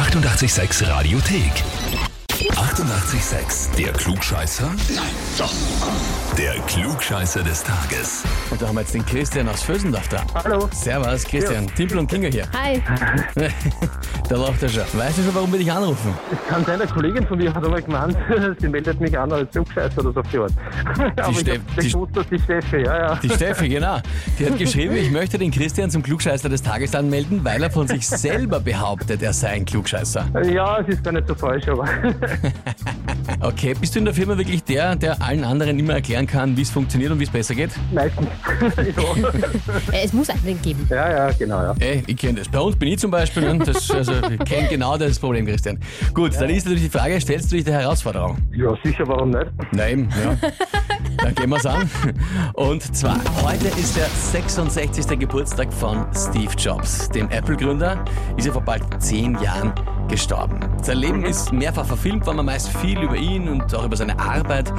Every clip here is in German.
886 Radiothek. 88,6. Der Klugscheißer? Nein, doch. Der Klugscheißer des Tages. Und da haben wir jetzt den Christian aus Vösendorf da. Hallo. Servus, Christian. Timpel und Kinga hier. Hi. da lacht er schon. Weißt du schon, warum wir dich anrufen? Es kann sein, eine Kollegin von mir hat aber gemeint, sie meldet mich an als Zugscheißer oder so auf die Art. ich Steff- die- dass die Steffi, ja, ja. Die Steffi, genau. Die hat geschrieben, ich möchte den Christian zum Klugscheißer des Tages anmelden, weil er von sich selber behauptet, er sei ein Klugscheißer. Ja, es ist gar nicht so falsch, aber Okay, bist du in der Firma wirklich der, der allen anderen immer erklären kann, wie es funktioniert und wie es besser geht? meistens. Äh, Es muss einen geben. ja, ja, genau, ja. Ey, ich kenne das. Bei uns bin ich zum Beispiel, ne? das, also, ich kenne genau das Problem, Christian. Gut, dann ist natürlich die Frage, stellst du dich der Herausforderung? Ja, sicher, warum nicht? Nein, ja. Dann gehen wir's an. Und zwar, heute ist der 66. Geburtstag von Steve Jobs, dem Apple-Gründer. Ist er vor bald zehn Jahren gestorben. Sein Leben ist mehrfach verfilmt worden, man weiß viel über ihn und auch über seine Arbeit.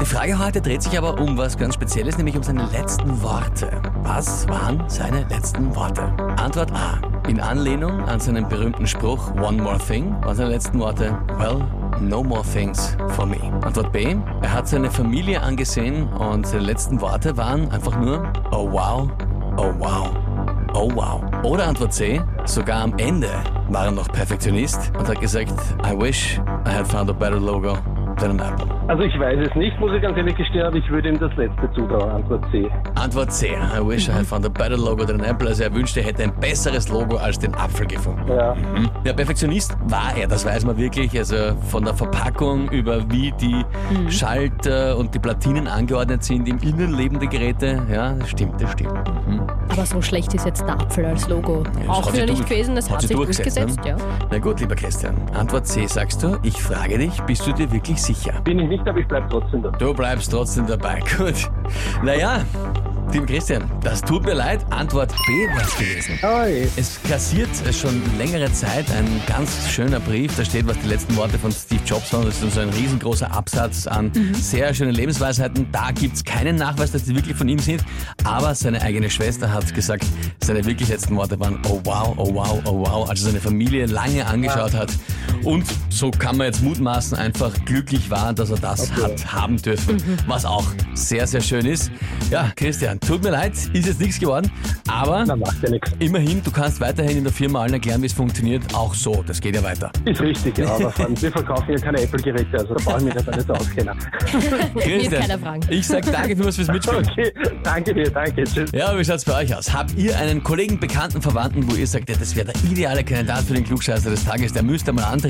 Die Frage heute dreht sich aber um was ganz Spezielles, nämlich um seine letzten Worte. Was waren seine letzten Worte? Antwort A. In Anlehnung an seinen berühmten Spruch One More Thing waren seine letzten Worte Well, no more things for me. Antwort B. Er hat seine Familie angesehen und seine letzten Worte waren einfach nur Oh wow, oh wow, oh wow. Oder Antwort C. Sogar am Ende war er noch Perfektionist und hat gesagt I wish I had found a better logo an apple. Also ich weiß es nicht, muss ich ganz ehrlich gestehen, aber ich würde ihm das letzte zutrauen, Antwort C. Antwort C. I wish I had found a better logo than an apple. Also er wünschte, er hätte ein besseres Logo als den Apfel gefunden. Ja. Ja, Perfektionist war er, das weiß man wirklich. Also von der Verpackung über wie die Schalter und die Platinen angeordnet sind im Innenleben der Geräte. Ja, das stimmt, das stimmt. Mhm. Aber so schlecht ist jetzt der Apfel als Logo. das Auch wieder nicht gewesen, das hat hat sich durchgesetzt, durchgesetzt, ne? ja. Na gut, lieber Christian. Antwort C sagst du. Ich frage dich, bist du dir wirklich sicher? Bin ich nicht, aber ich bleib trotzdem da. Du bleibst trotzdem dabei. Gut. Naja, Team Christian, das tut mir leid. Antwort B war es gewesen. Oi. Es kassiert schon längere Zeit ein ganz schöner Brief. Da steht, was die letzten Worte von Steve Jobs waren. Das ist so ein riesengroßer Absatz an sehr schönen Lebensweisheiten. Da gibt's keinen Nachweis, dass die wirklich von ihm sind. Aber seine eigene Schwester hat gesagt, seine wirklich letzten Worte waren Oh wow, oh wow, oh wow. Also seine Familie lange angeschaut hat. Und so kann man jetzt mutmaßen, einfach glücklich war, dass er das Okay. hat haben dürfen. Was auch sehr, sehr schön ist. Ja, Christian, tut mir leid, ist jetzt nichts geworden. Aber Na, macht ja. Immerhin, du kannst weiterhin in der Firma allen erklären, wie es funktioniert. Auch so, das geht ja weiter. Ist richtig, ja, aber wir verkaufen ja keine Apple-Geräte, also da brauche ich mich nicht alles auskennen. Wird keiner fragen. ich sag danke vielmals fürs Mitspielen. Okay, danke dir, danke, tschüss. Ja, wie schaut's bei euch aus? Habt ihr einen Kollegen, Bekannten, Verwandten, wo ihr sagt, ja, das wäre der ideale Kandidat für den Klugscheißer des Tages, der müsste mal antreten?